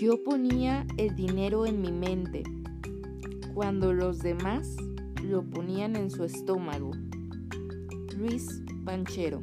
Yo ponía el dinero en mi mente, cuando los demás lo ponían en su estómago. Luis Panchero.